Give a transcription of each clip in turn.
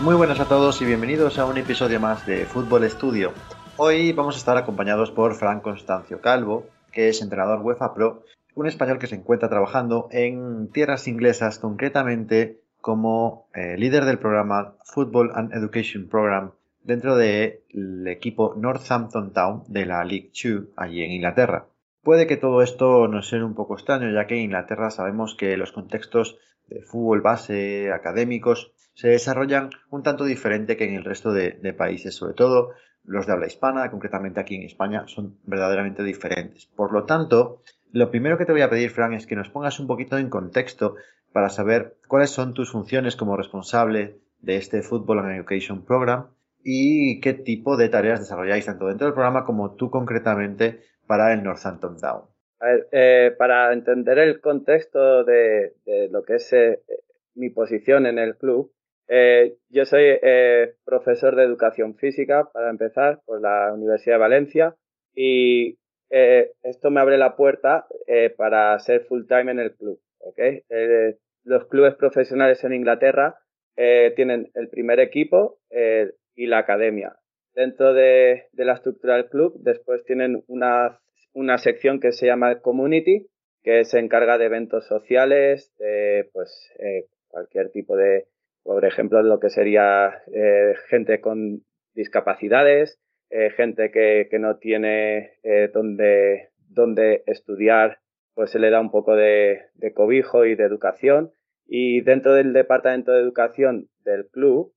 Muy buenas a todos y bienvenidos a un episodio más de Fútbol Estudio. Hoy vamos a estar acompañados por Fran Constancio Calvo, que es entrenador UEFA Pro, un español que se encuentra trabajando en tierras inglesas, concretamente como eh, líder del programa Football and Education Program dentro del equipo Northampton Town de la League 2 allí en Inglaterra. Puede que todo esto nos suene un poco extraño, ya que en Inglaterra sabemos que los contextos de fútbol base, académicos, se desarrollan un tanto diferente que en el resto de, países, sobre todo los de habla hispana, concretamente aquí en España, son verdaderamente diferentes. Por lo tanto, lo primero que te voy a pedir, Fran, es que nos pongas un poquito en contexto para saber cuáles son tus funciones como responsable de este Football and Education Program y qué tipo de tareas desarrolláis tanto dentro del programa como tú concretamente para el Northampton Down. A ver, eh, para entender el contexto de, lo que es eh, mi posición en el club, eh, yo soy eh, profesor de educación física, para empezar, por la Universidad de Valencia y eh, esto me abre la puerta eh, para ser full time en el club. ¿okay? Los clubes profesionales en Inglaterra tienen el primer equipo y la academia. Dentro de, de la estructura del club, después tienen una, una sección que se llama Community, que se encarga de eventos sociales, de pues, eh, cualquier tipo de, por ejemplo, lo que sería eh, gente con discapacidades, eh, gente que, que, no tiene donde, donde estudiar, pues se le da un poco de, cobijo y de educación. Y dentro del departamento de educación del club,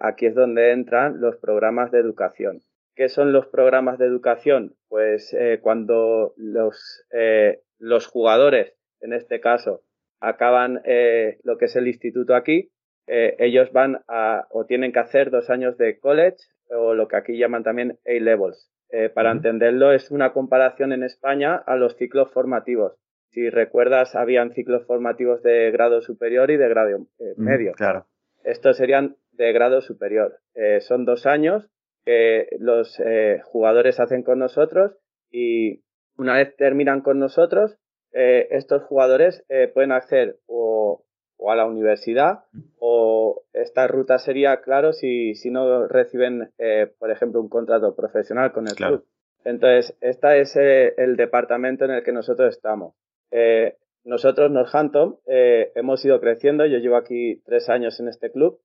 aquí es donde entran los programas de educación. ¿Qué son los programas de educación? Pues eh, cuando los, eh, los jugadores, en este caso, acaban eh, lo que es el instituto aquí, ellos van a o tienen que hacer dos años de college o lo que aquí llaman también A-levels. Para uh -huh. entenderlo, es una comparación en España a los ciclos formativos. Si recuerdas, habían ciclos formativos de grado superior y de grado medio. Mm, claro. Estos serían de grado superior. Eh, son dos años que los eh, jugadores hacen con nosotros y una vez terminan con nosotros, eh, estos jugadores pueden acceder o o a la universidad o esta ruta sería, claro, si, si no reciben, eh, por ejemplo, un contrato profesional con el claro. club. Entonces, este es eh, el departamento en el que nosotros estamos. Eh, nosotros, Northampton, eh, hemos ido creciendo. Yo llevo aquí tres años en este club,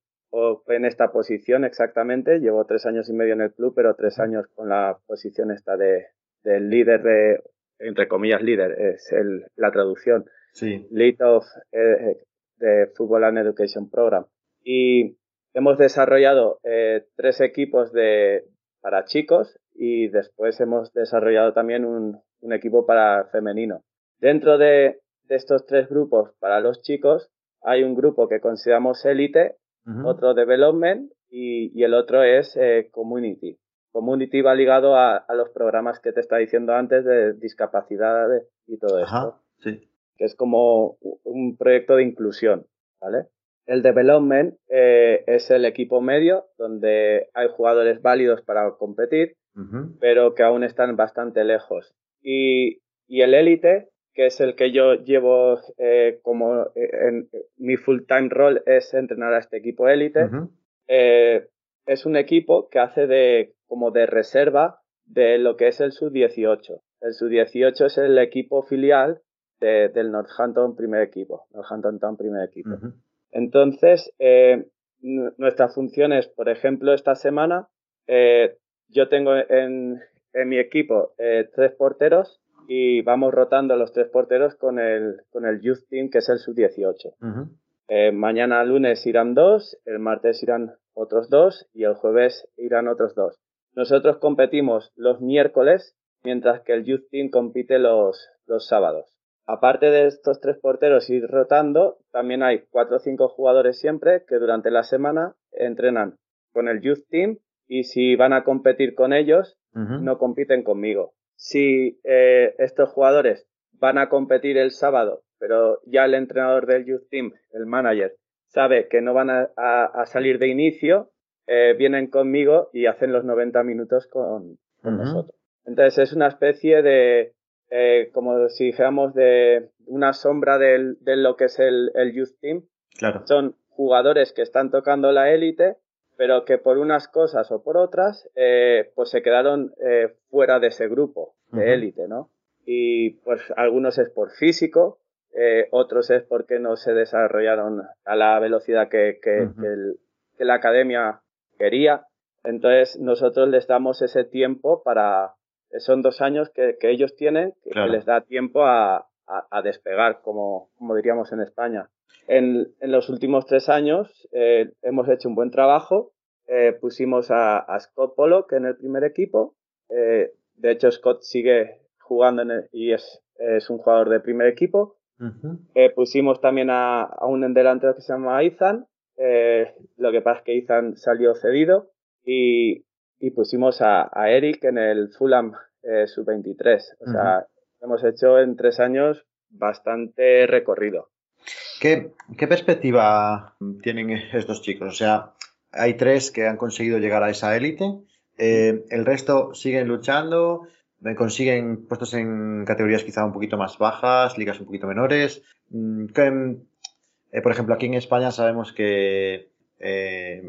en esta posición exactamente. Llevo tres años y medio en el club, pero tres años con la posición esta de, del líder de, entre comillas, líder, es el, la traducción. Sí. Lead of eh, de Football and Education Program. Y hemos desarrollado eh, tres equipos de, para chicos y después hemos desarrollado también un, un equipo para femenino. Dentro de, de, estos tres grupos para los chicos hay un grupo que consideramos élite, uh -huh. otro development y, y, el otro es eh, community. Community va ligado a, a, los programas que te estaba diciendo antes de discapacidad y todo Ajá, esto. Sí que es como un proyecto de inclusión, ¿vale? El development eh, es el equipo medio, donde hay jugadores válidos para competir, uh -huh. pero que aún están bastante lejos. Y, y el élite, que es el que yo llevo eh, como eh, en, mi full-time role es entrenar a este equipo élite, uh -huh. es un equipo que hace de como de reserva de lo que es el sub-18. el sub-18 es el equipo filial del Northampton primer equipo, Northampton Town primer equipo. Entonces, eh, nuestras funciones, por ejemplo, esta semana, eh, yo tengo en, en mi equipo eh, tres porteros y vamos rotando los tres porteros con el, con el Youth Team, que es el sub-18. mañana lunes irán dos, el martes irán otros dos y el jueves irán otros dos. Nosotros competimos los miércoles, mientras que el Youth Team compite los, los sábados. Aparte de estos tres porteros ir rotando, también hay cuatro o cinco jugadores siempre que durante la semana entrenan con el Youth Team y si van a competir con ellos, no compiten conmigo. Si eh, estos jugadores van a competir el sábado, pero ya el entrenador del Youth Team, el manager, sabe que no van a, salir de inicio, eh, vienen conmigo y hacen los 90 minutos con, nosotros. Entonces es una especie de, eh, como si dijéramos, de una sombra de lo que es el, Youth Team. Claro. Son jugadores que están tocando la élite, pero que por unas cosas o por otras, eh, pues se quedaron eh, fuera de ese grupo de élite, ¿no? Y pues algunos es por físico, otros es porque no se desarrollaron a la velocidad que, que la academia quería. Entonces nosotros les damos ese tiempo para, son dos años que, ellos tienen que, les da tiempo a, despegar, como, como, diríamos en España. En, los últimos tres años eh, hemos hecho un buen trabajo. Eh, pusimos a, Scott Pollock en el primer equipo. Eh, de hecho, Scott sigue jugando y es, es, un jugador de primer equipo. pusimos también a, un delantero que se llama Ethan. lo que pasa es que Ethan salió cedido. Y, y pusimos a, Eric en el Fulham eh, sub-23. O sea, hemos hecho en tres años bastante recorrido. ¿Qué, perspectiva tienen estos chicos? O sea, hay tres que han conseguido llegar a esa élite. Eh, el resto siguen luchando, eh, consiguen puestos en categorías quizá un poquito más bajas, ligas un poquito menores. Mm, por ejemplo, aquí en España sabemos que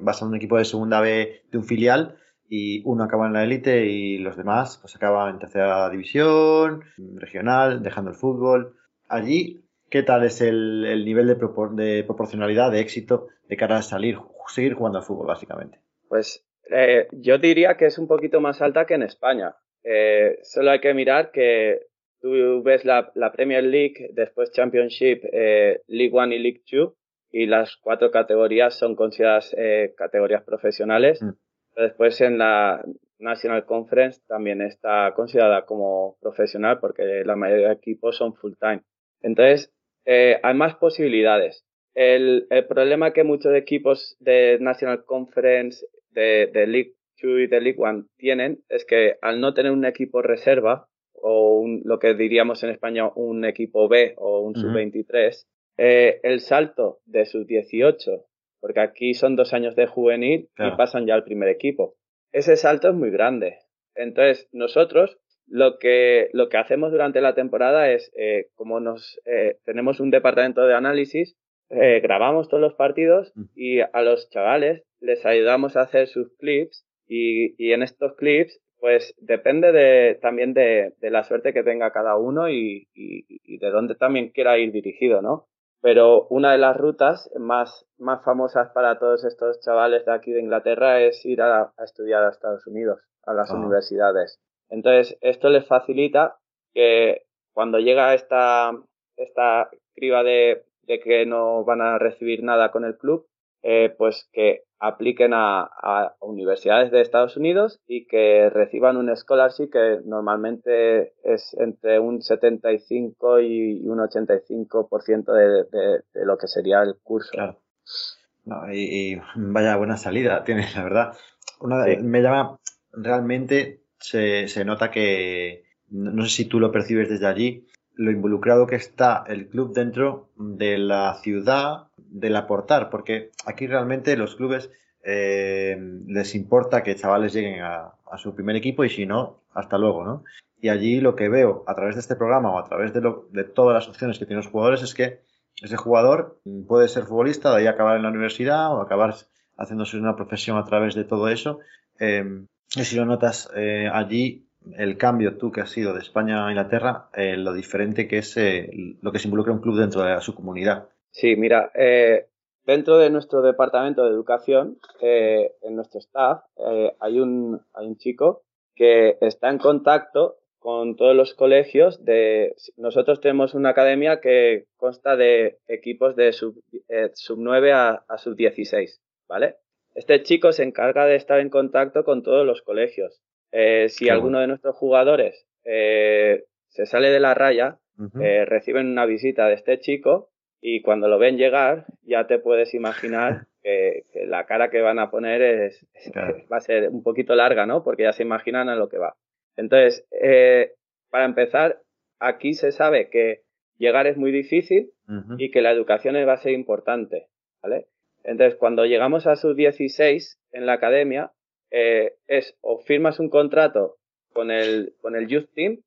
vas a un equipo de segunda B de un filial y uno acaba en la élite y los demás pues acaban en tercera división, regional, dejando el fútbol. Allí, ¿qué tal es el, nivel de, de, proporcionalidad, de éxito de cara a salir, seguir jugando al fútbol, básicamente? Pues eh, yo diría que es un poquito más alta que en España. Eh, solo hay que mirar que tú ves la, Premier League, después Championship, eh, League One y League Two, y las cuatro categorías son consideradas categorías profesionales. Mm. Después en la National Conference también está considerada como profesional porque la mayoría de equipos son full time. Entonces, eh, hay más posibilidades. El, el, problema que muchos equipos de National Conference, de, de League 2 y de League 1 tienen es que al no tener un equipo reserva o un, lo que diríamos en España un equipo B o un sub-23, eh, el salto de sus 18 porque aquí son dos años de juvenil y pasan ya al primer equipo. Ese salto es muy grande. Entonces, nosotros lo que, lo que hacemos durante la temporada es, eh, como nos eh, tenemos un departamento de análisis, eh, grabamos todos los partidos mm. y a los chavales les ayudamos a hacer sus clips y, y en estos clips pues depende de, también de, de, la suerte que tenga cada uno y, y, y, de dónde también quiera ir dirigido, ¿no? Pero una de las rutas más, más famosas para todos estos chavales de aquí de Inglaterra es ir a, estudiar a Estados Unidos, a las ah. universidades. Entonces, esto les facilita que cuando llega esta, esta criba de, de que no van a recibir nada con el club, eh, pues que apliquen a, universidades de Estados Unidos y que reciban un scholarship que normalmente es entre un 75 y un 85% de, de, de lo que sería el curso. Claro. y, vaya buena salida tiene, la verdad. Una, Me llama, realmente se, se nota que, no sé si tú lo percibes desde allí, lo involucrado que está el club dentro de la ciudad, del aportar, porque aquí realmente los clubes eh, les importa que chavales lleguen a, su primer equipo y si no, hasta luego, ¿no? Y allí lo que veo a través de este programa o a través de, lo, de todas las opciones que tienen los jugadores es que ese jugador puede ser futbolista, de ahí acabar en la universidad o acabar haciéndose una profesión a través de todo eso. Eh, y si lo notas eh, allí, el cambio, tú que has sido de España a Inglaterra, eh, lo diferente que es eh, lo que se involucra un club dentro de su comunidad. Sí, mira, eh, dentro de nuestro departamento de educación, en nuestro staff, hay, un, hay un chico que está en contacto con todos los colegios de nosotros tenemos una academia que consta de equipos de sub, sub 9 a, a sub 16, ¿vale? Este chico se encarga de estar en contacto con todos los colegios. Eh, si alguno de nuestros jugadores eh, se sale de la raya, eh, reciben una visita de este chico y cuando lo ven llegar ya te puedes imaginar que, la cara que van a poner es, va a ser un poquito larga, ¿no? Porque ya se imaginan a lo que va. Entonces, para empezar, aquí se sabe que llegar es muy difícil y que la educación va a ser importante, ¿vale? Entonces, cuando llegamos a sus 16 en la academia, eh, es o firmas un contrato con el, con el Youth Team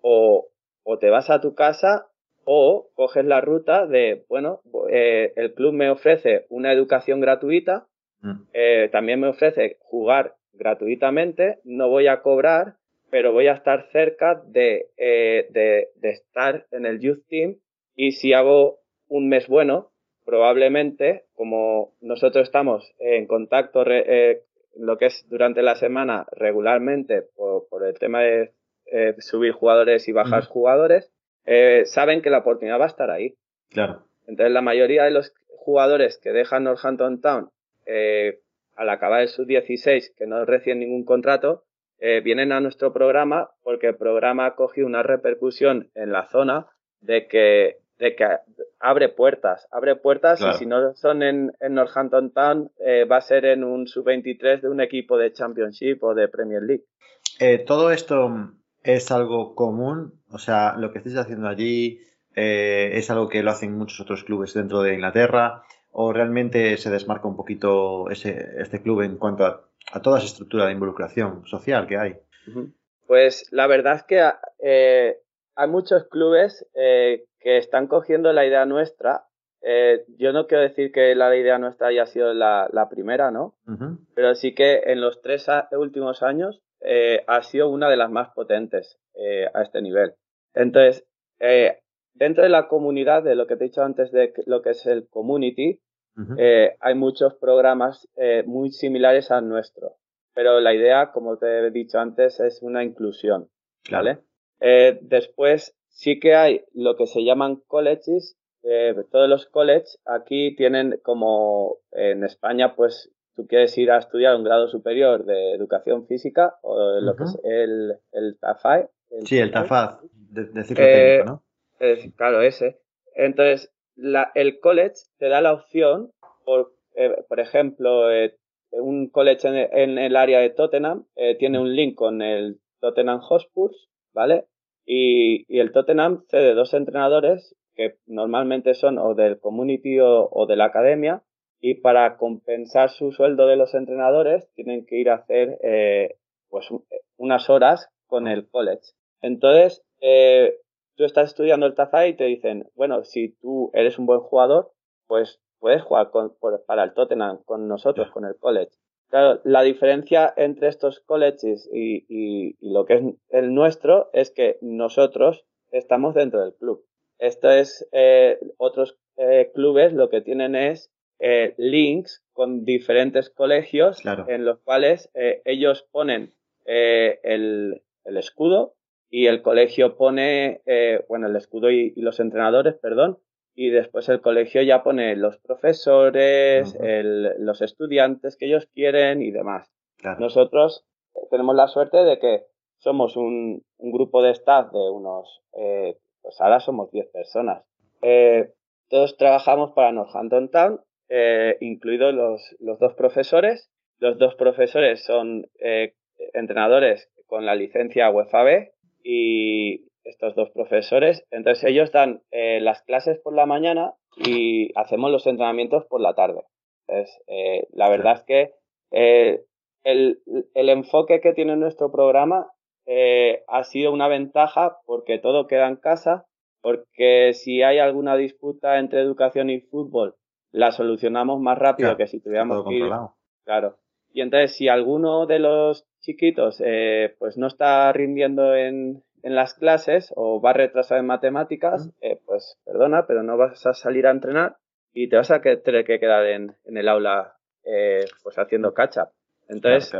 o, o, te vas a tu casa o coges la ruta de, bueno, eh, el club me ofrece una educación gratuita, mm. eh, también me ofrece jugar gratuitamente, no voy a cobrar, pero voy a estar cerca de, de, de estar en el Youth Team y si hago un mes bueno, probablemente, como nosotros estamos en contacto eh, lo que es durante la semana regularmente por, el tema de eh, subir jugadores y bajar jugadores, eh, saben que la oportunidad va a estar ahí. Claro. Entonces, la mayoría de los jugadores que dejan Northampton Town al acabar el sub-16, que no reciben ningún contrato, vienen a nuestro programa porque el programa ha cogido una repercusión en la zona de que de que abre puertas, abre puertas y si no son en, en Northampton Town, eh, va a ser en un sub-23 de un equipo de Championship o de Premier League. Eh, ¿Todo esto es algo común? O sea, lo que estáis haciendo allí eh, es algo que lo hacen muchos otros clubes dentro de Inglaterra o realmente se desmarca un poquito ese, este club en cuanto a, toda esa estructura de involucración social que hay? Pues la verdad es que hay muchos clubes que están cogiendo la idea nuestra. Eh, yo no quiero decir que la idea nuestra haya sido la, primera, ¿no? Pero sí que en los tres últimos años eh, ha sido una de las más potentes eh, a este nivel. Entonces, dentro de la comunidad, de lo que te he dicho antes de lo que es el community, hay muchos programas muy similares al nuestro. Pero la idea, como te he dicho antes, es una inclusión. ¿Vale? Después, sí que hay lo que se llaman colleges. Eh, todos los colleges aquí tienen como en España, pues tú quieres ir a estudiar un grado superior de educación física o lo que es el, el TAFAE. sí, el TAFAD, de, ciclo técnico, ¿no? Eh, claro, ese. Entonces, la, el college te da la opción, por, eh, por ejemplo, un college en, en, el área de Tottenham tiene un link con el Tottenham Hotspurs, ¿vale? Y, el Tottenham cede dos entrenadores que normalmente son o del community o, de la academia y para compensar su sueldo de los entrenadores tienen que ir a hacer eh, pues unas horas con el college. Entonces, eh, tú estás estudiando el TAFA y te dicen, bueno, si tú eres un buen jugador, pues puedes jugar para el Tottenham con nosotros, con el college. Claro, la diferencia entre estos colleges y, lo que es el nuestro es que nosotros estamos dentro del club. Esto es, eh, otros eh, clubes lo que tienen es eh, links con diferentes colegios en los cuales ellos ponen el, escudo y el colegio pone, bueno, el escudo y los entrenadores, perdón, y después el colegio ya pone los profesores, los estudiantes que ellos quieren y demás. Nosotros eh, tenemos la suerte de que somos un, grupo de staff de unos, eh, pues ahora somos 10 personas. Eh, todos trabajamos para Northampton Town, incluidos los, los, dos profesores. Los dos profesores son entrenadores con la licencia UEFA B y estos dos profesores. Entonces ellos dan eh, las clases por la mañana y hacemos los entrenamientos por la tarde. Entonces, eh, la verdad es que eh, el, el, enfoque que tiene nuestro programa ha sido una ventaja porque todo queda en casa, porque si hay alguna disputa entre educación y fútbol, la solucionamos más rápido que si tuviéramos que ir. Claro. Y entonces, si alguno de los chiquitos eh, pues no está rindiendo en, en, las clases o va retrasado en matemáticas, eh, pues perdona, pero no vas a salir a entrenar y te vas a tener que quedar en, en el aula eh, pues haciendo catch up. Entonces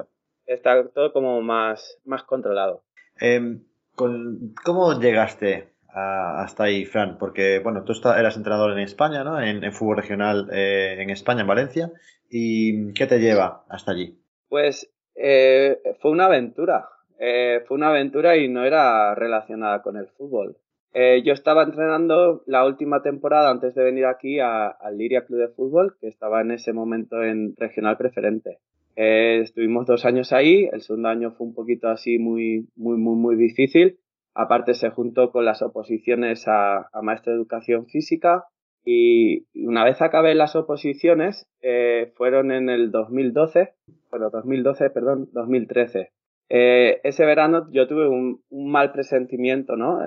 está todo como más, más controlado. Em, ¿Cómo llegaste hasta ahí, Fran? Porque, bueno, tú eras entrenador en España, ¿no? En, fútbol regional en España, en Valencia. ¿Y qué te lleva hasta allí? Pues eh, fue una aventura. Eh, fue una aventura y no era relacionada con el fútbol. Eh, yo estaba entrenando la última temporada antes de venir aquí al Liria Club de Fútbol, que estaba en ese momento en regional preferente. estuvimos dos años ahí, el segundo año fue un poquito así muy, muy, muy, muy difícil. Aparte se juntó con las oposiciones a, a maestro de educación física y una vez acabé las oposiciones, eh, fueron en el 2012, bueno, 2012, perdón, 2013. Eh, ese verano yo tuve un, mal presentimiento, ¿no?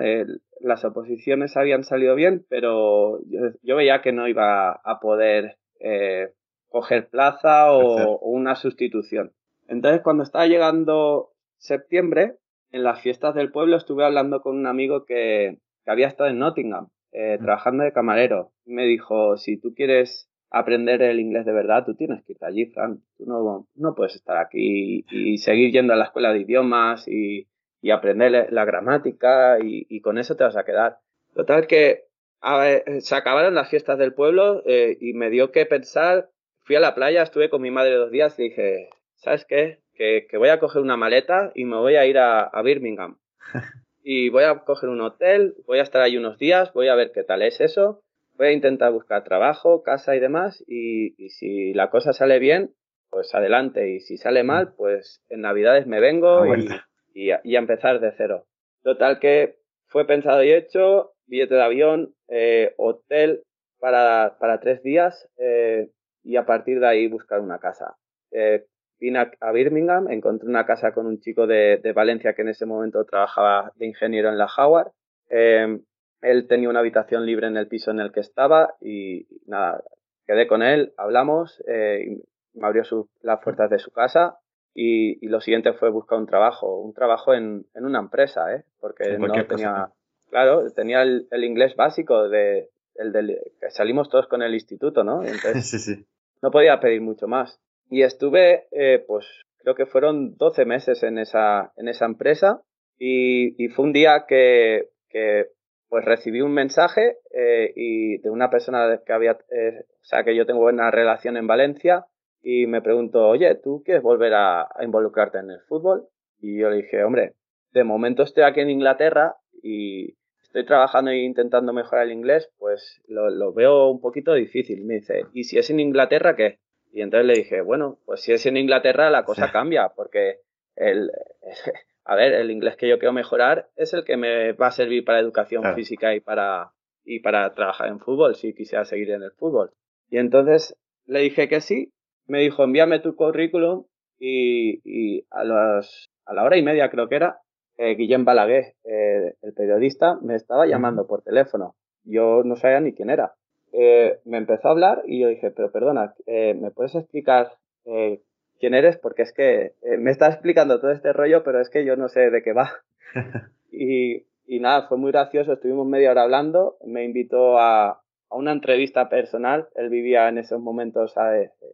las oposiciones habían salido bien, pero yo, veía que no iba a poder eh, coger plaza o, una sustitución. Entonces, cuando estaba llegando septiembre, en las fiestas del pueblo estuve hablando con un amigo que había estado en Nottingham eh, trabajando de camarero. Me dijo, si tú quieres aprender el inglés de verdad, tú tienes que ir allí, Fran. Tú no, no puedes estar aquí y, seguir yendo a la escuela de idiomas y, y aprender la gramática y, con eso te vas a quedar. Total que se acabaron las fiestas del pueblo eh, y me dio que pensar. Fui a la playa, estuve con mi madre dos días y dije, ¿sabes qué? Que, que voy a coger una maleta y me voy a ir a, a Birmingham. y voy a coger un hotel, voy a estar ahí unos días, voy a ver qué tal es eso, voy a intentar buscar trabajo, casa y demás, y, si la cosa sale bien, pues adelante, y si sale mal, pues en Navidades me vengo y, a, empezar de cero. Total que fue pensado y hecho, billete de avión, eh, hotel para, para tres días eh, y a partir de ahí buscar una casa. Eh, vine a, Birmingham, encontré una casa con un chico de, Valencia que en ese momento trabajaba de ingeniero en la Howard. Em, él tenía una habitación libre en el piso en el que estaba y nada, quedé con él, hablamos, eh, me abrió las puertas de su casa y, lo siguiente fue buscar un trabajo, un trabajo en, una empresa, ¿eh? porque no tenía, claro, tenía el, inglés básico de, el del, que salimos todos con el instituto, ¿no? Entonces, sí, sí. no podía pedir mucho más. Y estuve, eh, pues creo que fueron 12 meses en esa, en esa empresa y, y fue un día que, que, pues recibí un mensaje eh, y de una persona que había, eh, o sea, que yo tengo buena relación en Valencia y me preguntó, oye, ¿tú quieres volver a, a involucrarte en el fútbol? Y yo le dije, hombre, de momento estoy aquí en Inglaterra y estoy trabajando e intentando mejorar el inglés, pues lo, lo, veo un poquito difícil. Me dice, ¿y si es en Inglaterra qué? Y entonces le dije, bueno, pues si es en Inglaterra la cosa cambia, porque el, a ver, el inglés que yo quiero mejorar es el que me va a servir para educación física y para, y para trabajar en fútbol, si quisiera seguir en el fútbol. Y entonces le dije que sí, me dijo, envíame tu currículum y, y a, las, a la hora y media creo que era, eh, Guillem Balaguer, eh, el periodista, me estaba llamando por teléfono. Yo no sabía ni quién era. Eh, me empezó a hablar y yo dije, pero perdona, eh, ¿me puedes explicar quién eres? Porque es que me está explicando todo este rollo, pero es que yo no sé de qué va. y, y, nada, fue muy gracioso, estuvimos media hora hablando, me invitó a, a una entrevista personal, él vivía en esos momentos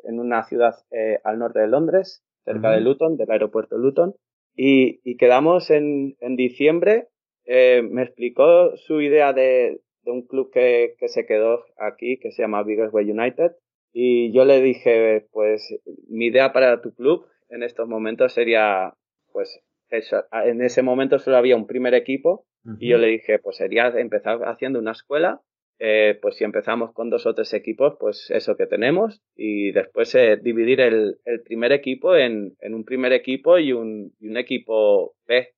en una ciudad al norte de Londres, cerca de Luton, del aeropuerto Luton, y, y quedamos en, en diciembre, me explicó su idea de, de un club que, que se quedó aquí, que se llama Biggleswade United. Y yo le dije, pues mi idea para tu club en estos momentos sería, pues en ese momento solo había un primer equipo. Y yo le dije, pues sería empezar haciendo una escuela, eh, pues si empezamos con dos o tres equipos, pues eso que tenemos y después eh, dividir el, el, primer equipo en, en, un primer equipo y un, y un equipo B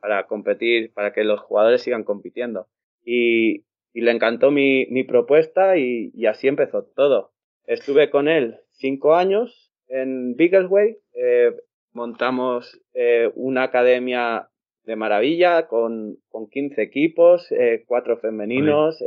para competir, para que los jugadores sigan compitiendo y, le encantó mi, mi propuesta y, así empezó todo. Estuve con él cinco años en Bigglesway, eh, montamos eh, una academia de maravilla con, con 15 equipos, eh, cuatro femeninos,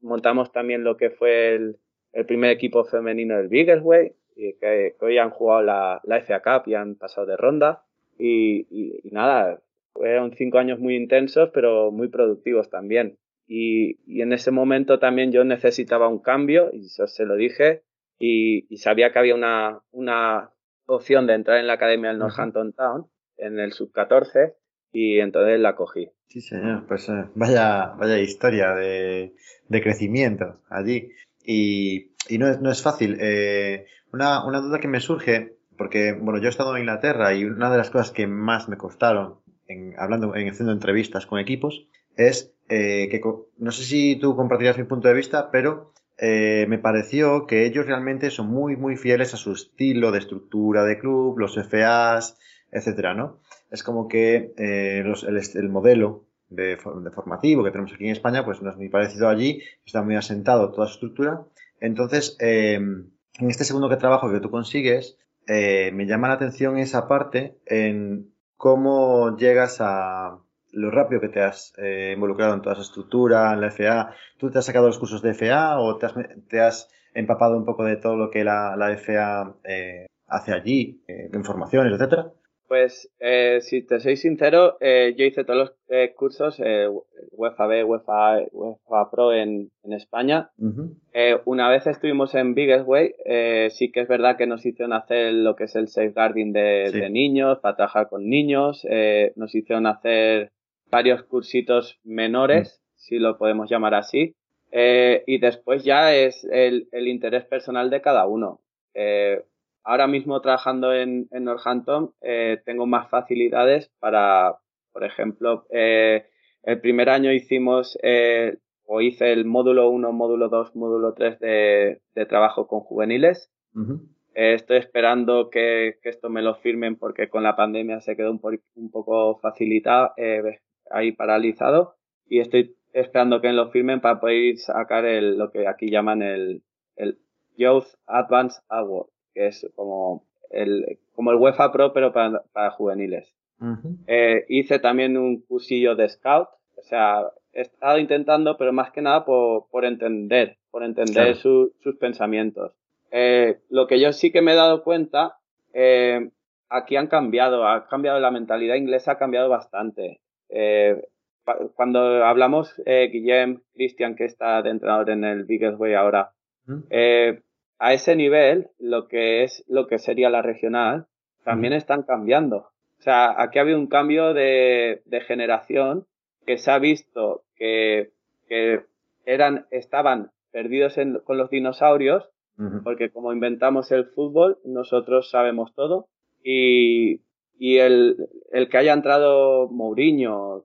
montamos también lo que fue el, el primer equipo femenino del Bigglesway y que, hoy han jugado la, la, FA Cup y han pasado de ronda. Y, y, nada, fueron cinco años muy intensos, pero muy productivos también. Y, y, en ese momento también yo necesitaba un cambio, y se lo dije, y, sabía que había una, una, opción de entrar en la academia del Northampton Town, en el sub-14, y entonces la cogí. Sí, señor, pues eh, vaya, vaya historia de, de crecimiento allí. Y, y no, es, no es fácil. Eh, una, una duda que me surge, porque bueno, yo he estado en Inglaterra y una de las cosas que más me costaron en, hablando, en haciendo entrevistas con equipos, es eh, que no sé si tú compartirías mi punto de vista, pero me pareció que ellos realmente son muy, muy fieles a su estilo de estructura de club, los FAs, etcétera, ¿no? Es como que eh, los, el, el, modelo de, de, formativo que tenemos aquí en España, pues no es muy parecido allí, está muy asentado toda su estructura. Entonces, eh, en este segundo que trabajo que tú consigues, eh, me llama la atención esa parte en cómo llegas a lo rápido que te has eh, involucrado en toda esa estructura, en la FA. ¿Tú te has sacado los cursos de FA o te has, te has empapado un poco de todo lo que la, la FA hace allí, eh, informaciones, etcétera? Pues eh, si te soy sincero, eh, yo hice todos los eh, cursos eh, UEFA B, UEFA, UEFA Pro en, en España. eh, una vez estuvimos en Biggest Way, eh, sí que es verdad que nos hicieron hacer lo que es el safeguarding de, sí. de niños, para trabajar con niños. Nos hicieron hacer varios cursitos menores, si lo podemos llamar así. Y después ya es el, el interés personal de cada uno. Eh, ahora mismo trabajando en, en Northampton eh, tengo más facilidades para, por ejemplo, eh, el primer año hicimos eh, o hice el módulo 1, módulo 2, módulo 3 de, de trabajo con juveniles. Uh -huh. estoy esperando que, que, esto me lo firmen porque con la pandemia se quedó un, po un poco facilitado, eh, ahí paralizado y estoy esperando que me lo firmen para poder sacar el, lo que aquí llaman el, el Youth Advanced Award que es como el, como el UEFA Pro, pero para, para juveniles. Uh -huh. eh, hice también un cursillo de scout, o sea, he estado intentando, pero más que nada por, por entender, por entender claro. su, sus pensamientos. Eh, lo que yo sí que me he dado cuenta, eh, aquí han cambiado, ha cambiado la mentalidad inglesa, ha cambiado bastante. Cuando hablamos, Guillem, Cristian, que está de entrenador en el Biggest Way ahora, uh -huh a ese nivel, lo que es lo que sería la regional, también están cambiando. O sea, aquí ha habido un cambio de, de generación que se ha visto que, que eran, estaban perdidos en, con los dinosaurios, uh -huh. porque como inventamos el fútbol, nosotros sabemos todo. Y, y el, el que haya entrado Mourinho,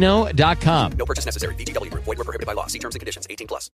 ChumbaCasino.com. No purchase necessary. BGW. Void were prohibited by law. See terms and conditions. 18 plus.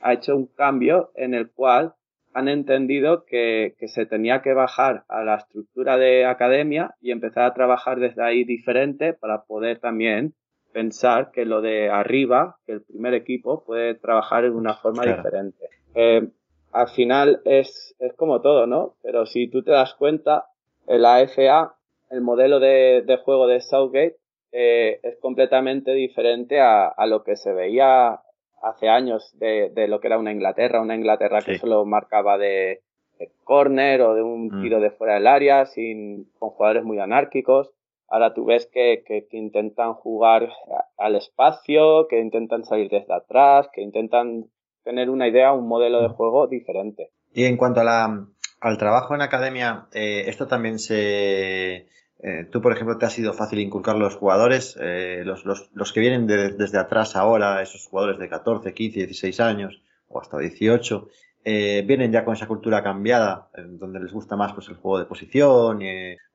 Ha hecho un cambio en el cual han entendido que, que, se tenía que bajar a la estructura de academia y empezar a trabajar desde ahí diferente para poder también pensar que lo de arriba, que el primer equipo puede trabajar de una forma claro. diferente. Eh, al final es, es como todo, ¿no? Pero si tú te das cuenta, en la FA, el modelo de, de juego de Southgate eh, es completamente diferente a, a, lo que se veía hace años de, de, lo que era una Inglaterra, una Inglaterra sí. que solo marcaba de, de corner o de un mm. tiro de fuera del área, sin, con jugadores muy anárquicos. Ahora tú ves que, que, que intentan jugar al espacio, que intentan salir desde atrás, que intentan tener una idea, un modelo de juego diferente. Y en cuanto a la, al trabajo en academia, eh, esto también se... Eh, tú, por ejemplo, te ha sido fácil inculcar los jugadores, eh, los, que vienen de, desde atrás ahora, esos jugadores de 14, 15, 16 años o hasta 18, eh, vienen ya con esa cultura cambiada, donde les gusta más pues, el juego de posición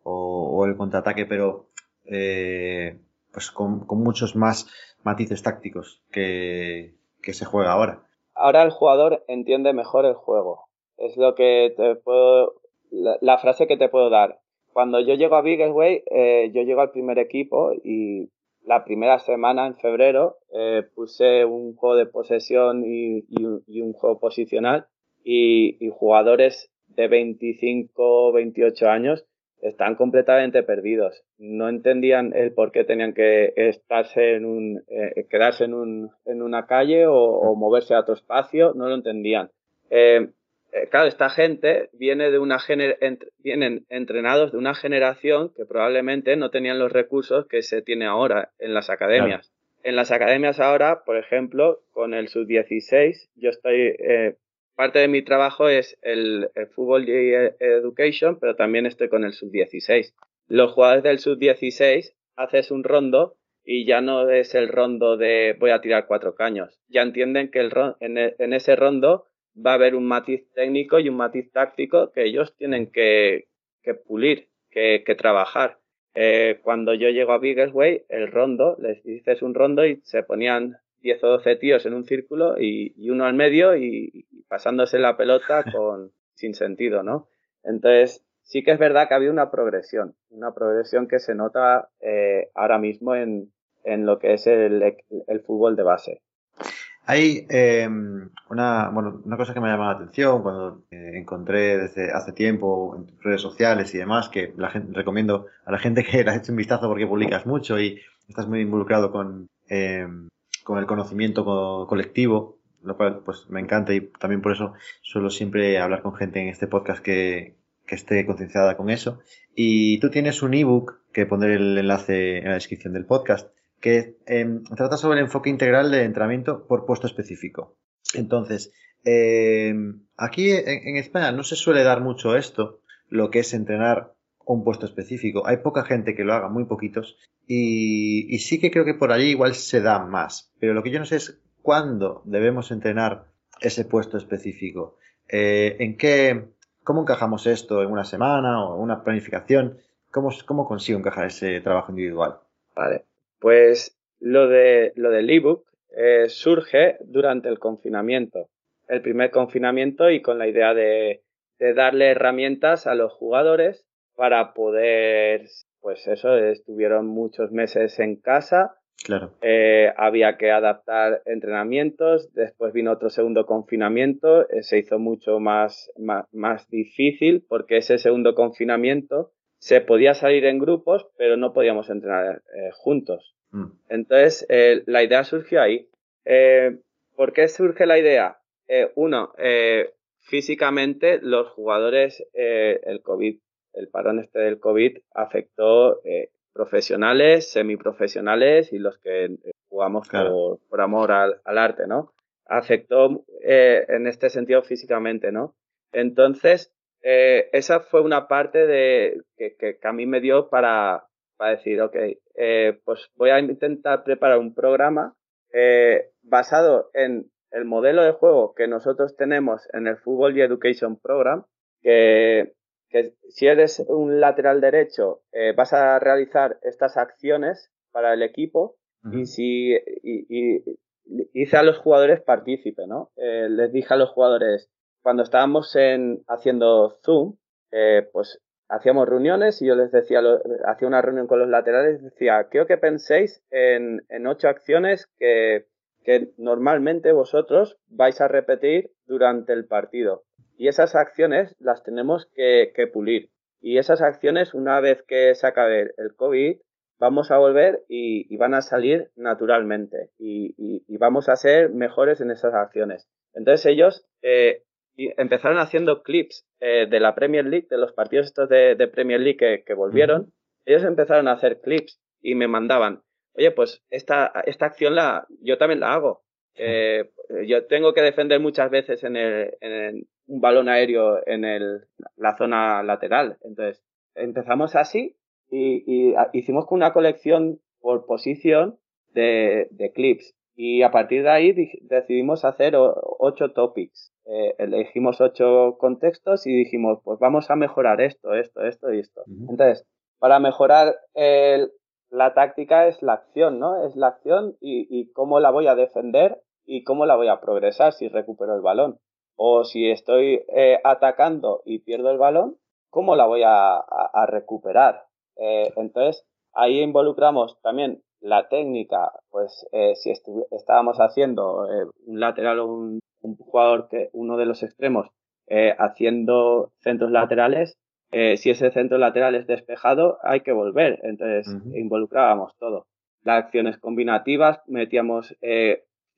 o, el contraataque, pero pues con, muchos más matices tácticos que se juega ahora ahora el jugador entiende mejor el juego. Es lo que te puedo, la, frase que te puedo dar. Cuando yo llego a Bigglesway, eh, yo llego al primer equipo y la primera semana, en febrero, eh, puse un juego de posesión y, un juego posicional y, jugadores de 25, 28 años están completamente perdidos. No entendían el por qué tenían que estarse en un, eh, quedarse en, un, en una calle o, moverse a otro espacio, no lo entendían. Eh, eh, claro, esta gente viene de una vienen entrenados de una generación que probablemente no tenían los recursos que se tiene ahora en las academias. En las academias ahora, por ejemplo, con el sub-16, yo estoy, eh, parte de mi trabajo es el, fútbol education, pero también estoy con el sub-16. Los jugadores del sub-16 haces un rondo y ya no es el rondo de voy a tirar cuatro caños. Ya entienden que el, en, en ese rondo va a haber un matiz técnico y un matiz táctico que ellos tienen que, pulir, que, trabajar. Eh, cuando yo llego a Bigglesway, el rondo, les dices un rondo y se ponían 10 o 12 tíos en un círculo y, uno al medio y, pasándose la pelota con sin sentido, ¿no? Entonces, sí que es verdad que ha habido una progresión, una progresión que se nota eh, ahora mismo en, lo que es el fútbol de base. Hay em, una, bueno, una cosa que me ha llamado la atención cuando eh, encontré desde hace tiempo en redes sociales y demás, que la gente, recomiendo a la gente que le eche un vistazo porque publicas mucho y estás muy involucrado con, em, con el conocimiento colectivo, lo cual pues me encanta y también por eso suelo siempre hablar con gente en este podcast que, que esté concienciada con eso. Y tú tienes un ebook que pondré el enlace en la descripción del podcast que em, trata sobre el enfoque integral de entrenamiento por puesto específico. Entonces, em, aquí en, España no se suele dar mucho esto, lo que es entrenar un puesto específico. Hay poca gente que lo haga, muy poquitos, y, sí que creo que por allí igual se da más. Pero lo que yo no sé es cuándo debemos entrenar ese puesto específico. Eh, ¿En qué, cómo encajamos esto en una semana o una planificación? ¿Cómo, cómo consigo encajar ese trabajo individual? Vale. Pues lo, de, lo del ebook eh, surge durante el confinamiento, el primer confinamiento y con la idea de, darle herramientas a los jugadores para poder, pues eso, estuvieron muchos meses en casa. Claro. Eh, había que adaptar entrenamientos, después vino otro segundo confinamiento, eh, se hizo mucho más, más, difícil porque ese segundo confinamiento se podía salir en grupos, pero no podíamos entrenar juntos. Mm. Entonces, eh, la idea surgió ahí. Eh, ¿Por qué surge la idea? Eh, uno, físicamente los jugadores, el COVID, el parón este del COVID afectó profesionales, semiprofesionales y los que jugamos por, amor al, arte, ¿no? Afectó en este sentido físicamente, ¿no? Entonces, esa fue una parte de, que, a mí me dio para, para decir, ok, eh, pues voy a intentar preparar un programa eh, basado en el modelo de juego que nosotros tenemos en el Football y Education Program, que, si eres un lateral derecho eh, vas a realizar estas acciones para el equipo y si hice a los jugadores partícipe, ¿no? les dije a los jugadores, cuando estábamos en, haciendo Zoom, pues hacíamos reuniones y yo les decía, hacía una reunión con los laterales y decía, quiero que penséis en, ocho acciones que, normalmente vosotros vais a repetir durante el partido. Y esas acciones las tenemos que, pulir. Y esas acciones, una vez que se acabe el COVID, vamos a volver y, van a salir naturalmente. Y, vamos a ser mejores en esas acciones. Entonces ellos eh, y empezaron haciendo clips eh, de la Premier League, de los partidos estos de, Premier League que, volvieron. Ellos empezaron a hacer clips y me mandaban, oye, pues esta, esta acción la, yo también la hago. Eh, yo tengo que defender muchas veces en, el, un balón aéreo en el, la zona lateral. Entonces, empezamos así y, hicimos con una colección por posición de, de clips. Y a partir de ahí decidimos hacer ocho topics eh, elegimos ocho contextos y dijimos, pues vamos a mejorar esto, esto, esto y esto. Entonces, para mejorar la táctica es la acción, ¿no? Es la acción y, cómo la voy a defender y cómo la voy a progresar si recupero el balón. O si estoy eh, atacando y pierdo el balón, ¿cómo la voy a, recuperar? Eh, entonces, ahí involucramos también la técnica, pues eh, si estábamos haciendo un lateral o un, jugador que uno de los extremos haciendo centros laterales, si ese centro lateral es despejado, hay que volver. Entonces, involucrábamos todo. Las acciones combinativas, metíamos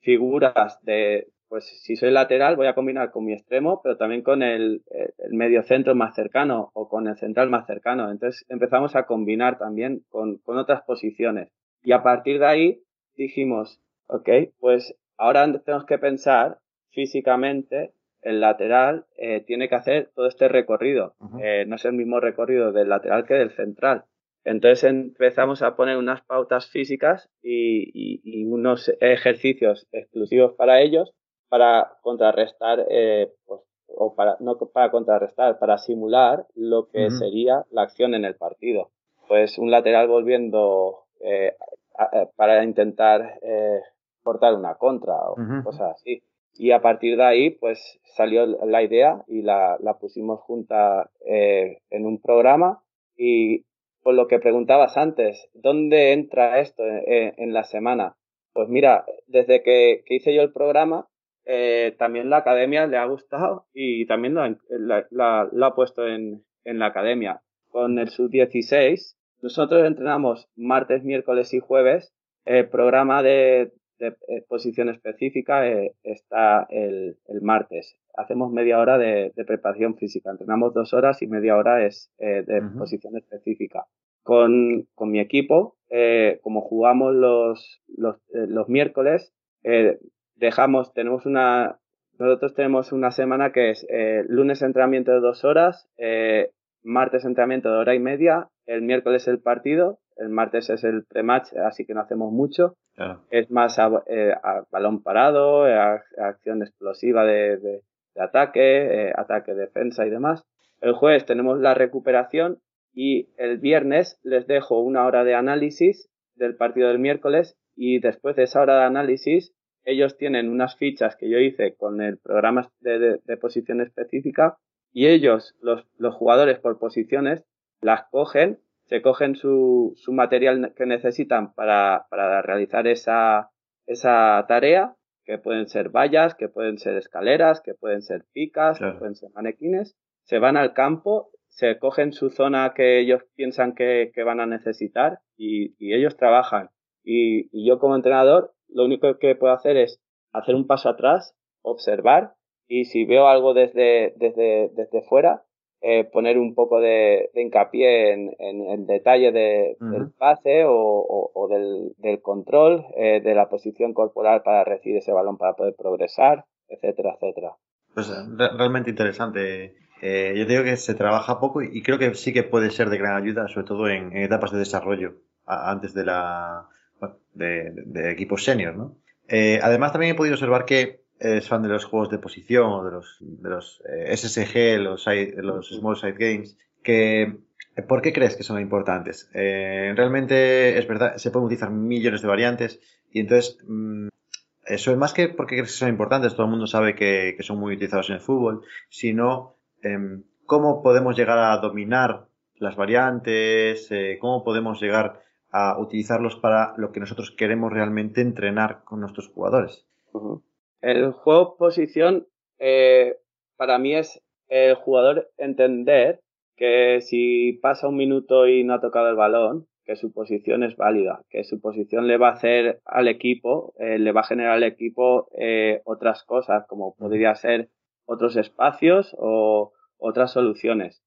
figuras de, pues si soy lateral voy a combinar con mi extremo, pero también con el, medio centro más cercano o con el central más cercano. Entonces empezamos a combinar también con, otras posiciones. Y a partir de ahí dijimos, ok, pues ahora tenemos que pensar físicamente el lateral eh, tiene que hacer todo este recorrido. Eh, no es el mismo recorrido del lateral que del central. Entonces empezamos a poner unas pautas físicas y unos ejercicios exclusivos para ellos para contrarrestar, eh, pues, o para, no para contrarrestar, para simular lo que sería la acción en el partido. Pues un lateral volviendo para intentar cortar una contra o cosas así. Y a partir de ahí, pues salió la idea y la, la pusimos junta en un programa. Y por lo que preguntabas antes, ¿dónde entra esto en, la semana? Pues mira, desde que, que, hice yo el programa, eh, también la academia le ha gustado y también lo ha, puesto en, la academia. Con el sub-16, nosotros entrenamos martes, miércoles y jueves. El programa de, eh, posición específica eh, está el, martes. Hacemos media hora de, preparación física. Entrenamos dos horas y media hora es de posición específica. Con, mi equipo, como jugamos los, los, los miércoles, dejamos, tenemos una, nosotros tenemos una semana que es eh, lunes entrenamiento de dos horas, eh, martes entrenamiento de hora y media, el miércoles el partido, el martes es el pre-match, así que no hacemos mucho. Es más a, eh, balón parado, acción explosiva de, de, ataque, ataque, defensa y demás. El jueves tenemos la recuperación y el viernes les dejo una hora de análisis del partido del miércoles y después de esa hora de análisis ellos tienen unas fichas que yo hice con el programa de, posición específica y ellos, los, jugadores por posiciones, las cogen, se cogen su, material que necesitan para, realizar esa, esa tarea, que pueden ser vallas, que pueden ser escaleras, que pueden ser picas, que pueden ser manequines, se van al campo, se cogen su zona que ellos piensan que, van a necesitar y, ellos trabajan. y, yo como entrenador lo único que puedo hacer es hacer un paso atrás, observar y si veo algo desde, desde, desde fuera, eh, poner un poco de, hincapié en, el detalle del pase o, del, control, eh, de la posición corporal para recibir ese balón para poder progresar, etcétera, etcétera. Pues realmente interesante. Eh, yo digo que se trabaja poco y creo que sí que puede ser de gran ayuda, sobre todo en, etapas de desarrollo, antes de la, de, equipos senior, ¿no? Eh, además, también he podido observar que es fan de los juegos de posición o de los, de los eh, SSG, los, los Small Side Games, que ¿Por qué crees que son importantes? Eh, realmente es verdad, se pueden utilizar millones de variantes y entonces mm, eso es más que porque crees que son importantes, todo el mundo sabe que, que son muy utilizados en el fútbol, sino em, cómo podemos llegar a dominar las variantes, cómo podemos llegar a utilizarlos para lo que nosotros queremos realmente entrenar con nuestros jugadores. El juego posición eh, para mí es el jugador entender que si pasa un minuto y no ha tocado el balón, que su posición es válida, que su posición le va a hacer al equipo, eh, le va a generar al equipo eh, otras cosas, como podría ser otros espacios o otras soluciones.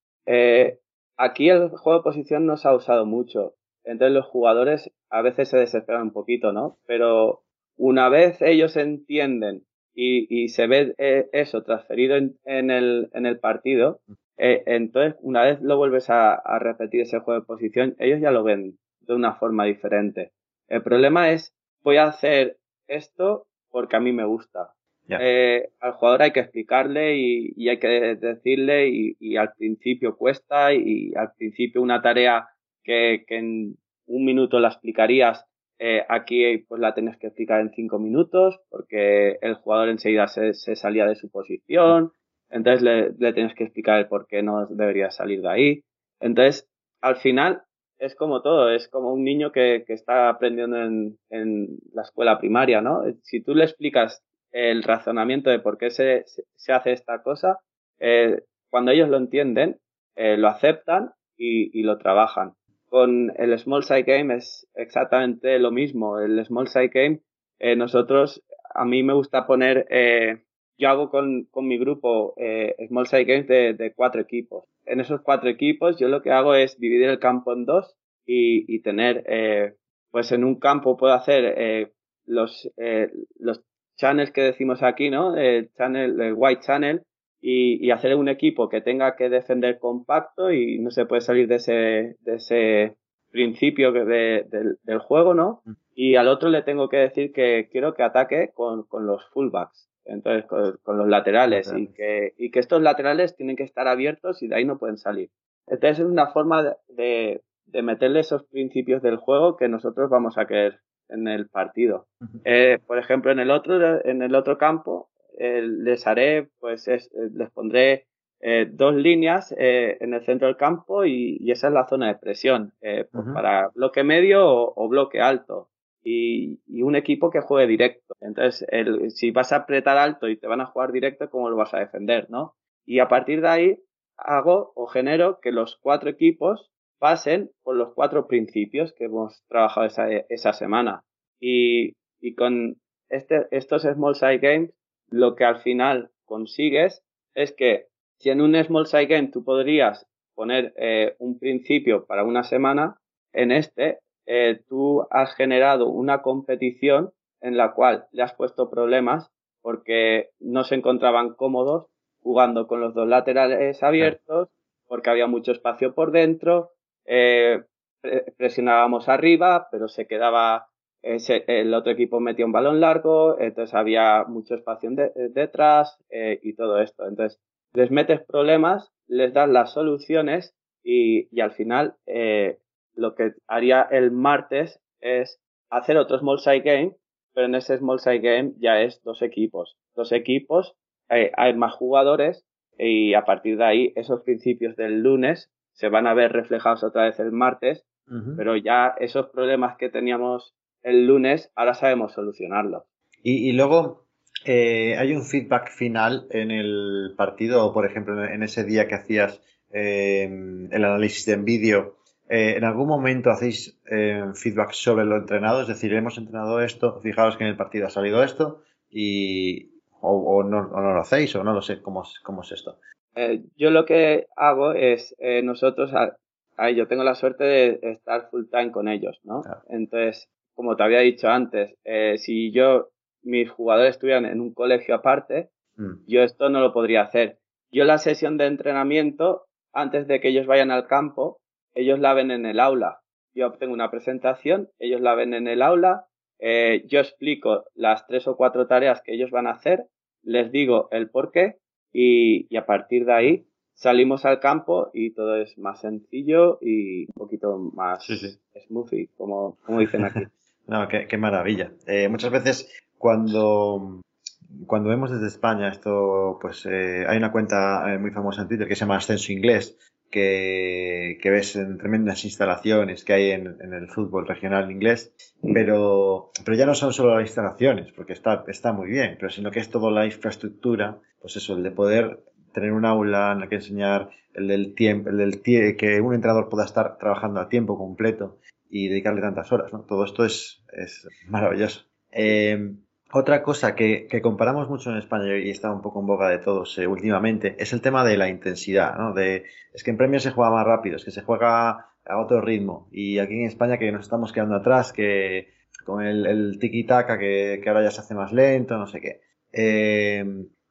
aquí el juego de posición no se ha usado mucho. Entonces los jugadores a veces se desesperan un poquito, ¿no? Pero una vez ellos entienden y, se ve eh, eso transferido en, el, en el partido, eh, entonces una vez lo vuelves a, repetir ese juego de posición, ellos ya lo ven de una forma diferente. El problema es, voy a hacer esto porque a mí me gusta. Eh, al jugador hay que explicarle y, hay que decirle y, y, al principio cuesta y al principio una tarea que, en un minuto la explicarías, eh, aquí pues la tienes que explicar en cinco minutos porque el jugador enseguida se, salía de su posición, Entonces le, le tienes que explicar el por qué no debería salir de ahí. Entonces, al final, es como todo, es como un niño que, que está aprendiendo en, en, la escuela primaria, ¿no? Si tú le explicas el razonamiento de por qué se, se hace esta cosa, eh, cuando ellos lo entienden, eh, lo aceptan y, y, lo trabajan. Con el Small Side Game es exactamente lo mismo. El Small Side Game, eh, nosotros, a mí me gusta poner, eh, yo hago con, con mi grupo eh, Small Side Games de, de, cuatro equipos. En esos cuatro equipos yo lo que hago es dividir el campo en dos y, y tener, eh, pues en un campo puedo hacer eh, los, eh, los channels que decimos aquí, ¿no? El channel, el white channel y, y, hacer un equipo que tenga que defender compacto y no se puede salir de ese, de ese principio de, de, del juego, ¿no? Y al otro le tengo que decir que quiero que ataque con, con los fullbacks entonces con, con los laterales, laterales, Y, que, y que estos laterales tienen que estar abiertos y de ahí no pueden salir. Entonces es una forma de, de, de meterle esos principios del juego que nosotros vamos a querer en el partido. Uh -huh. eh, por ejemplo, en el otro, en el otro campo eh, les haré, pues es, les pondré eh, dos líneas eh, en el centro del campo y, y, esa es la zona de presión pues uh -huh. para bloque medio o, o bloque alto. Y, y, un equipo que juegue directo. Entonces, el, si vas a apretar alto y te van a jugar directo, ¿cómo lo vas a defender, no? Y a partir de ahí hago o genero que los cuatro equipos pasen por los cuatro principios que hemos trabajado esa, esa semana. Y, y con este, estos Small Side Games, lo que al final consigues es que si en un Small Side Game tú podrías poner eh, un principio para una semana, en este eh, tú has generado una competición en la cual le has puesto problemas porque no se encontraban cómodos jugando con los dos laterales abiertos, porque había mucho espacio por dentro, eh, presionábamos arriba, pero se quedaba, ese, el otro equipo metía un balón largo, entonces había mucho espacio de, detrás eh, y todo esto. Entonces, les metes problemas, les das las soluciones y, y al final eh, lo que haría el martes es hacer otro small side game, pero en ese small side game ya es dos equipos. Dos equipos, eh, hay más jugadores y a partir de ahí esos principios del lunes se van a ver reflejados otra vez el martes, uh -huh. pero ya esos problemas que teníamos el lunes, ahora sabemos solucionarlos. Y, y luego, eh, ¿hay un feedback final en el partido o, por ejemplo, en ese día que hacías eh, el análisis de vídeo? Eh, ¿En algún momento hacéis feedback sobre lo entrenado? Es decir, hemos entrenado esto, fijaros que en el partido ha salido esto y o, o, no, o no, lo hacéis o no lo sé cómo, cómo es esto. Yo lo que hago es, nosotros, a, a, yo tengo la suerte de estar full time con ellos, ¿no? Claro. Entonces, como te había dicho antes, eh, si yo, mis jugadores estuvieran en un colegio aparte, mm. yo esto no lo podría hacer. Yo la sesión de entrenamiento, antes de que ellos vayan al campo, ellos la ven en el aula. Yo obtengo una presentación, ellos la ven en el aula, eh, yo explico las tres o cuatro tareas que ellos van a hacer, les digo el por qué y, y, a partir de ahí salimos al campo y todo es más sencillo y un poquito más sí, sí. smoothie, como, como dicen aquí. no, qué, qué maravilla. Eh, muchas veces cuando, cuando vemos desde España esto, pues eh, hay una cuenta eh, muy famosa en Twitter que se llama Ascenso Inglés, que, que, ves en tremendas instalaciones que hay en, en, el fútbol regional inglés, pero, pero ya no son solo las instalaciones, porque está, está muy bien, pero sino que es toda la infraestructura, pues eso, el de poder tener un aula en la que enseñar, el del tiempo, el del tie que un entrenador pueda estar trabajando a tiempo completo y dedicarle tantas horas, ¿no? Todo esto es, es maravilloso. Eh, otra cosa que, que, comparamos mucho en España y está un poco en boca de todos eh, últimamente es el tema de la intensidad, ¿no? De, es que en Premier se juega más rápido, es que se juega a otro ritmo y aquí en España que nos estamos quedando atrás, que con el, tiki-taka que, que, ahora ya se hace más lento, no sé qué. Eh,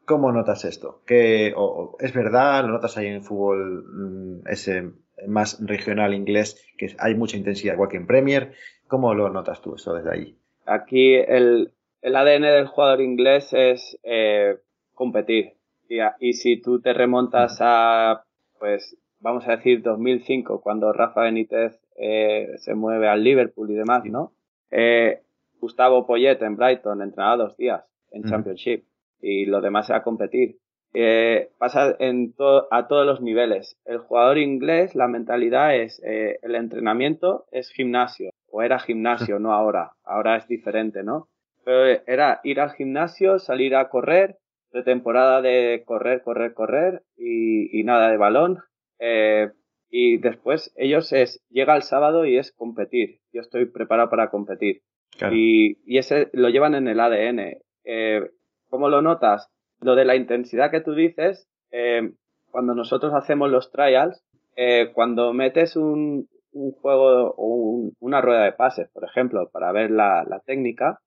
¿Cómo notas esto? ¿Que, o, o, ¿Es verdad? ¿Lo notas ahí en el fútbol mm, ese más regional inglés que hay mucha intensidad igual que en Premier? ¿Cómo lo notas tú eso desde ahí? Aquí el, el ADN del jugador inglés es eh, competir. Y, y, si tú te remontas a, pues, vamos a decir 2005, cuando Rafa Benítez eh, se mueve al Liverpool y demás, ¿no? Eh, Gustavo Poyet en Brighton entrenaba dos días en Championship y lo demás era competir. Eh, pasa en to- a todos los niveles. El jugador inglés, la mentalidad es eh, el entrenamiento es gimnasio, o era gimnasio, no ahora. Ahora es diferente, ¿no? Pero era ir al gimnasio, salir a correr, de temporada de correr, correr, correr y, y nada de balón. Eh, y después ellos es, llega el sábado y es competir. Yo estoy preparado para competir. Claro. Y, y ese lo llevan en el ADN. Eh, ¿Cómo lo notas? Lo de la intensidad que tú dices, eh, cuando nosotros hacemos los trials, eh, cuando metes un, un juego o un- una rueda de pases, por ejemplo, para ver la, la técnica,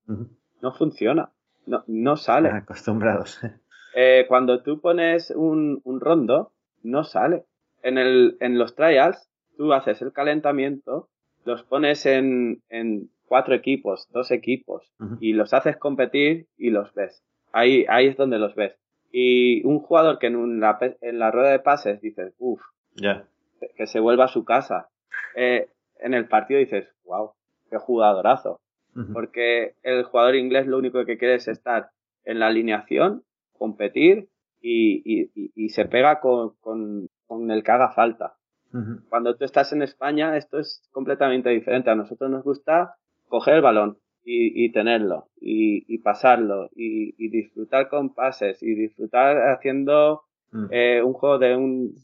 no funciona. No, no sale. Acostumbrados. Eh, cuando tú pones un, un rondo, no sale. En, el, en los trials, tú haces el calentamiento, los pones en, en cuatro equipos, dos equipos, y los haces competir y los ves. Ahí, ahí es donde los ves. Y un jugador que en, un- la, pe- en la rueda de pases dices, uff, que se vuelva a su casa. Eh, en el partido dices, wow, qué jugadorazo porque el jugador inglés lo único que quiere es estar en la alineación, competir y, y- y- y se pega con, con- con el que haga falta. Cuando tú estás en España, esto es completamente diferente. A nosotros nos gusta coger el balón y, y tenerlo y, y pasarlo y, y disfrutar con pases y disfrutar haciendo Mm. eh, un juego de, un,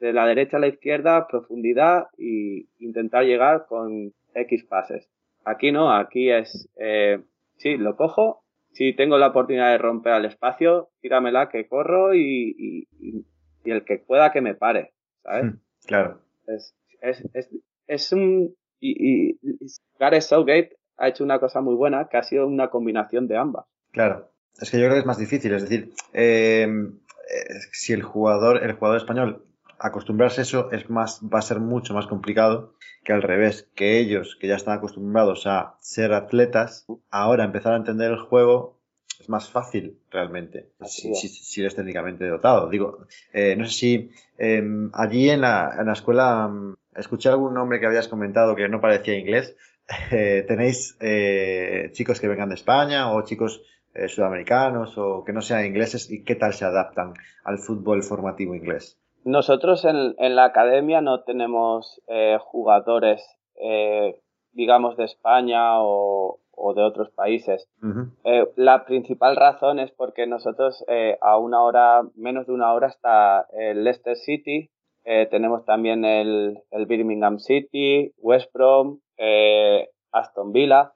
de, la derecha a la izquierda, profundidad y intentar llegar con X pases. Aquí no, aquí es, eh, sí, lo cojo, si tengo la oportunidad de romper al espacio, tíramela que corro y, y, el que pueda que me pare, ¿sabes? Mm. Claro. Es, es, es, es un... Y, y, y Gareth Southgate ha hecho una cosa muy buena, que ha sido una combinación de ambas. Claro. Es que yo creo que es más difícil. Es decir, eh, eh, si el jugador, el jugador español acostumbrarse a eso es más, va a ser mucho más complicado que al revés, que ellos que ya están acostumbrados a ser atletas, ahora empezar a entender el juego es más fácil realmente, si, es. si- si eres técnicamente dotado. Digo, eh, no sé si eh, allí en la, en la escuela mm, escuché algún nombre que habías comentado que no parecía inglés. Eh, ¿Tenéis eh, chicos que vengan de España o chicos eh, sudamericanos o que no sean ingleses y qué tal se adaptan al fútbol formativo inglés? Nosotros en, en la academia no tenemos jugadores, digamos, de España o, o de otros países. Eh, la principal razón es porque nosotros eh, a una hora, menos de una hora está el Leicester City, eh, tenemos también el, el Birmingham City, West Brom, eh, Aston Villa.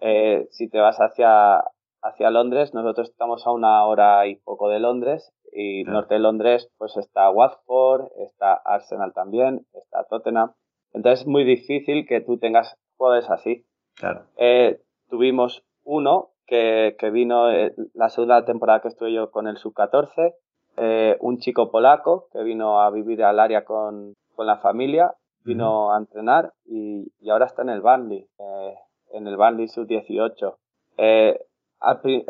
Eh, si te vas hacia, hacia Londres, nosotros estamos a una hora y poco de Londres y norte de Londres pues está Watford, está Arsenal también, está Tottenham. Entonces es muy difícil que tú tengas jugadores así. Claro. Eh, tuvimos uno que, que vino eh, la segunda temporada que estuve yo con el sub-14, eh, un chico polaco que vino a vivir al área con, con la familia, vino a entrenar y, y ahora está en el Burnley, eh, en el Burnley sub-18. Eh, eh,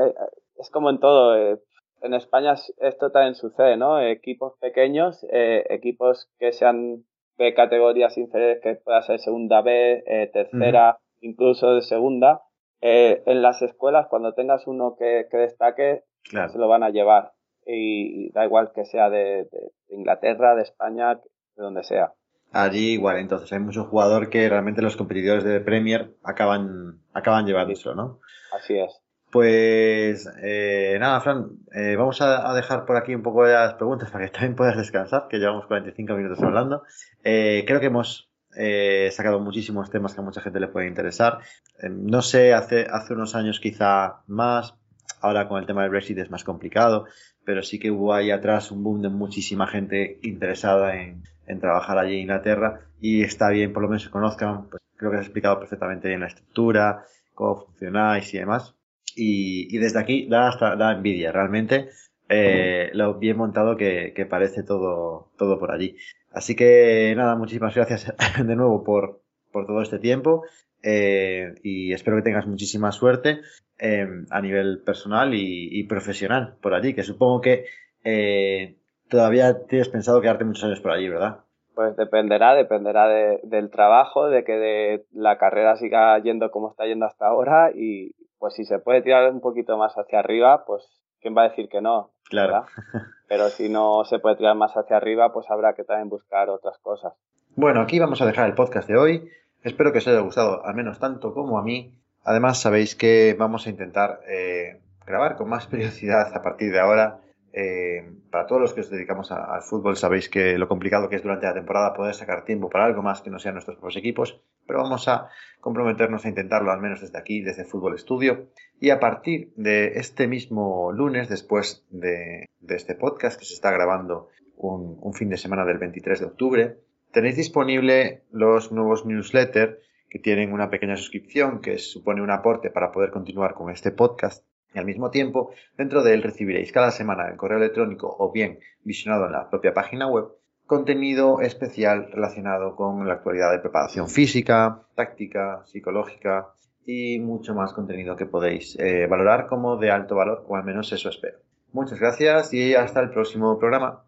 es como en todo, eh, en España es- esto también sucede, ¿no? Equipos pequeños, equipos que sean de categorías inferiores, que pueda ser segunda B, tercera, incluso de segunda. Eh, en las escuelas, cuando tengas uno que, que destaque, se lo van a llevar. Y, y da igual que sea de Inglaterra, de España, de donde sea. Allí igual, entonces hay mucho jugador que realmente los competidores de Premier acaban, acaban llevándoselo, ¿no? Así es. Pues eh, nada, Fran, eh, vamos a, a dejar por aquí un poco de las preguntas para que también puedas descansar, que llevamos 45 minutos hablando. Eh, creo que hemos eh, sacado muchísimos temas que a mucha gente le puede interesar. Eh, no sé, hace, hace unos años quizá más, ahora con el tema del Brexit es más complicado, pero sí que hubo ahí atrás un boom de muchísima gente interesada en, en trabajar allí en Inglaterra y está bien por lo menos que conozcan, pues creo que has explicado perfectamente bien la estructura, cómo funcionáis y demás. Y, y desde aquí da hasta da envidia realmente eh, lo bien montado que, que parece todo, todo por allí. Así que nada, muchísimas gracias de nuevo por, por todo este tiempo eh, y espero que tengas muchísima suerte eh, a nivel personal y, y profesional por allí, que supongo que eh, todavía tienes pensado quedarte muchos años por allí, ¿verdad? Pues dependerá, dependerá de- del trabajo, de que de la carrera siga yendo como está yendo hasta ahora y pues si se puede tirar un poquito más hacia arriba, pues quién va a decir que no, Claro. ¿verdad? pero si no se puede tirar más hacia arriba, pues habrá que también buscar otras cosas. Bueno, aquí vamos a dejar el podcast de hoy. Espero que os haya gustado al menos tanto como a mí. Además, sabéis que vamos a intentar eh, grabar con más periodicidad a partir de ahora. Eh, para todos los que os dedicamos al fútbol, sabéis que lo complicado que es durante la temporada poder sacar tiempo para algo más que no sean nuestros propios equipos, pero vamos a comprometernos a intentarlo al menos desde aquí, desde Fútbol Estudio. Y a partir de este mismo lunes, después de, de este podcast que se está grabando un, un fin de semana del 23 de octubre, tenéis disponible los nuevos newsletters que tienen una pequeña suscripción que supone un aporte para poder continuar con este podcast. Y al mismo tiempo, dentro de él recibiréis cada semana en correo electrónico o bien visionado en la propia página web contenido especial relacionado con la actualidad de preparación física, táctica, psicológica y mucho más contenido que podéis eh, valorar como de alto valor, o al menos eso espero. Muchas gracias y hasta el próximo programa.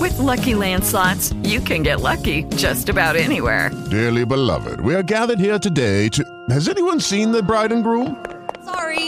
With Lucky Land slots, you can get lucky just about anywhere. Dearly beloved, we are gathered here today to. Has anyone seen the bride and groom? Sorry,